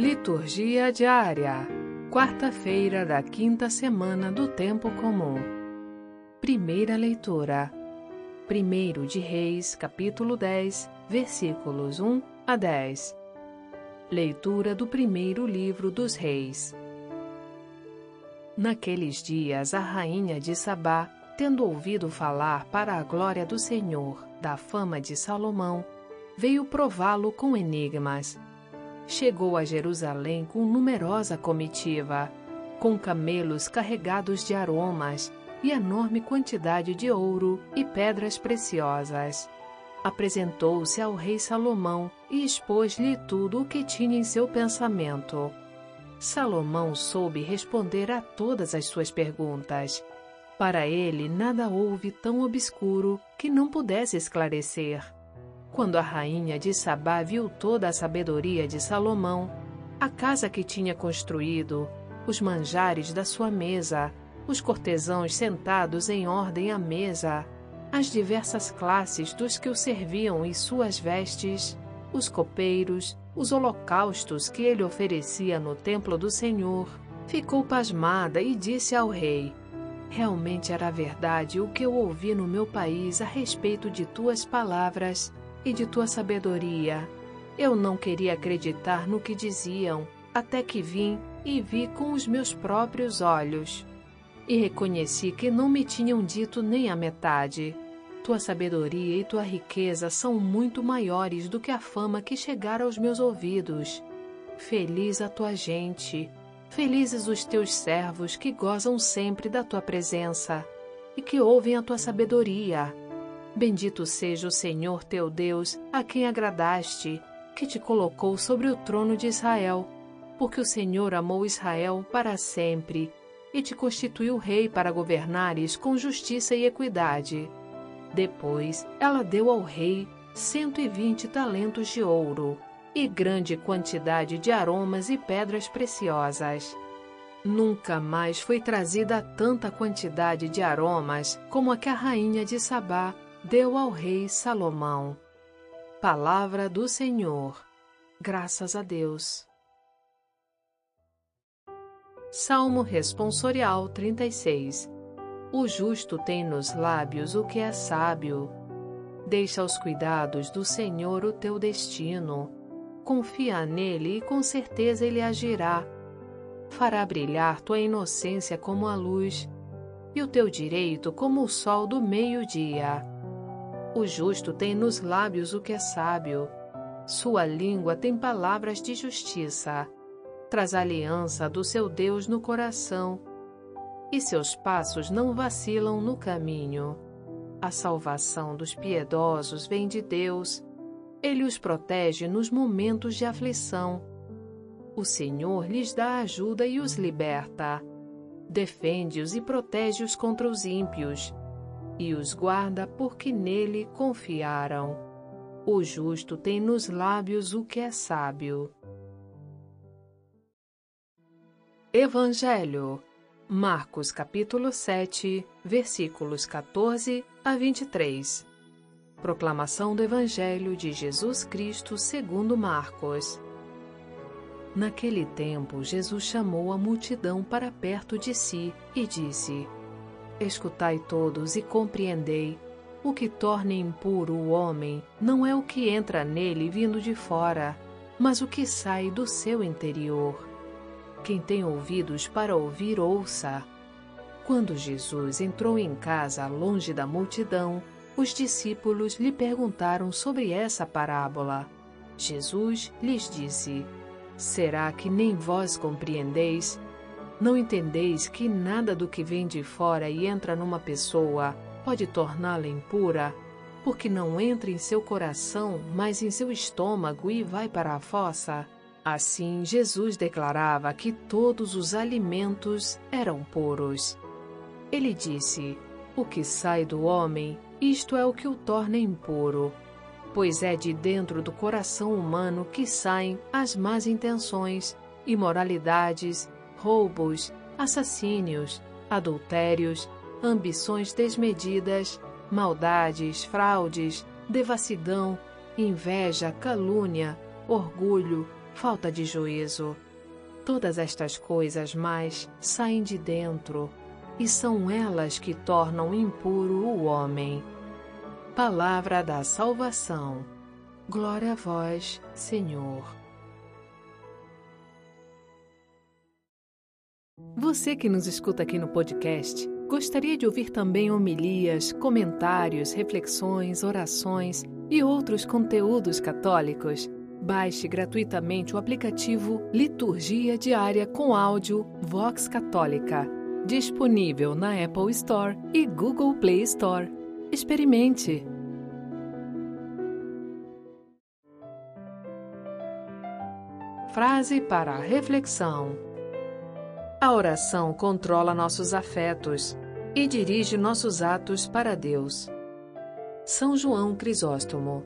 Liturgia diária. Quarta-feira da quinta semana do tempo comum. Primeira leitura. Primeiro de Reis, capítulo 10, versículos 1 a 10. Leitura do primeiro livro dos Reis. Naqueles dias, a rainha de Sabá, tendo ouvido falar para a glória do Senhor da fama de Salomão, veio prová-lo com enigmas chegou a Jerusalém com numerosa comitiva, com camelos carregados de aromas e enorme quantidade de ouro e pedras preciosas. Apresentou-se ao rei Salomão e expôs-lhe tudo o que tinha em seu pensamento. Salomão soube responder a todas as suas perguntas. Para ele, nada houve tão obscuro que não pudesse esclarecer. Quando a rainha de Sabá viu toda a sabedoria de Salomão, a casa que tinha construído, os manjares da sua mesa, os cortesãos sentados em ordem à mesa, as diversas classes dos que o serviam e suas vestes, os copeiros, os holocaustos que ele oferecia no templo do Senhor, ficou pasmada e disse ao rei: Realmente era verdade o que eu ouvi no meu país a respeito de tuas palavras e de tua sabedoria. Eu não queria acreditar no que diziam, até que vim e vi com os meus próprios olhos. E reconheci que não me tinham dito nem a metade. Tua sabedoria e tua riqueza são muito maiores do que a fama que chegara aos meus ouvidos. Feliz a tua gente, felizes os teus servos que gozam sempre da tua presença e que ouvem a tua sabedoria. Bendito seja o Senhor teu Deus, a quem agradaste, que te colocou sobre o trono de Israel, porque o Senhor amou Israel para sempre e te constituiu rei para governares com justiça e equidade. Depois ela deu ao rei cento e vinte talentos de ouro e grande quantidade de aromas e pedras preciosas. Nunca mais foi trazida tanta quantidade de aromas como a que a rainha de Sabá deu ao rei Salomão. Palavra do Senhor. Graças a Deus. Salmo Responsorial 36 O justo tem nos lábios o que é sábio. Deixa aos cuidados do Senhor o teu destino. Confia nele e com certeza ele agirá. Fará brilhar tua inocência como a luz e o teu direito como o sol do meio-dia. O justo tem nos lábios o que é sábio. Sua língua tem palavras de justiça. Traz a aliança do seu Deus no coração. E seus passos não vacilam no caminho. A salvação dos piedosos vem de Deus. Ele os protege nos momentos de aflição. O Senhor lhes dá ajuda e os liberta. Defende-os e protege-os contra os ímpios e os guarda porque nele confiaram. O justo tem nos lábios o que é sábio. Evangelho Marcos capítulo 7, versículos 14 a 23. Proclamação do Evangelho de Jesus Cristo segundo Marcos. Naquele tempo, Jesus chamou a multidão para perto de si e disse: Escutai todos e compreendei. O que torna impuro o homem não é o que entra nele vindo de fora, mas o que sai do seu interior. Quem tem ouvidos para ouvir, ouça. Quando Jesus entrou em casa longe da multidão, os discípulos lhe perguntaram sobre essa parábola. Jesus lhes disse: Será que nem vós compreendeis? Não entendeis que nada do que vem de fora e entra numa pessoa pode torná-la impura, porque não entra em seu coração, mas em seu estômago e vai para a fossa? Assim, Jesus declarava que todos os alimentos eram puros. Ele disse: O que sai do homem, isto é o que o torna impuro. Pois é de dentro do coração humano que saem as más intenções, imoralidades, roubos, assassínios, adultérios, ambições desmedidas, maldades, fraudes, devassidão, inveja, calúnia, orgulho, falta de juízo. Todas estas coisas mais saem de dentro, e são elas que tornam impuro o homem. Palavra da salvação. Glória a vós, Senhor. Você que nos escuta aqui no podcast, gostaria de ouvir também homilias, comentários, reflexões, orações e outros conteúdos católicos? Baixe gratuitamente o aplicativo Liturgia Diária com áudio Vox Católica, disponível na Apple Store e Google Play Store. Experimente! Frase para reflexão: A oração controla nossos afetos e dirige nossos atos para Deus. São João Crisóstomo